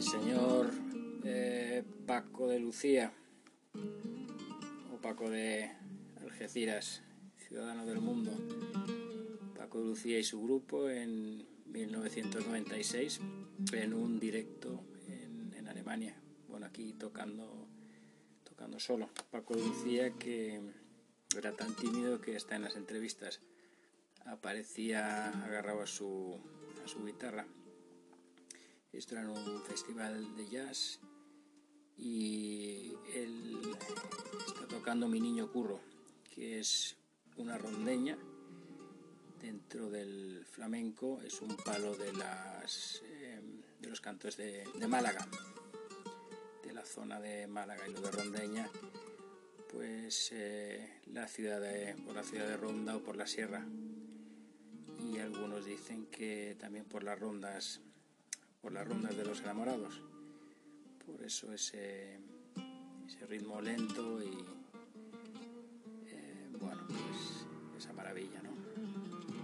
El señor eh, Paco de Lucía, o Paco de Algeciras, ciudadano del mundo, Paco de Lucía y su grupo en 1996 en un directo en, Alemania, bueno aquí tocando, tocando solo. Paco de Lucía que era tan tímido que está en las entrevistas, aparecía agarrado a su guitarra. Esto en un festival de jazz y él está tocando Mi Niño Curro, que es una rondeña dentro del flamenco, es un palo de, las, eh, de los cantos de, de, Málaga, de la zona de Málaga y lo de rondeña, pues eh, la ciudad de, por la ciudad de Ronda o por la sierra. Y algunos dicen que también por las rondas por las rondas de los enamorados. Por eso ese, ritmo lento y eh, bueno, pues esa maravilla, ¿no?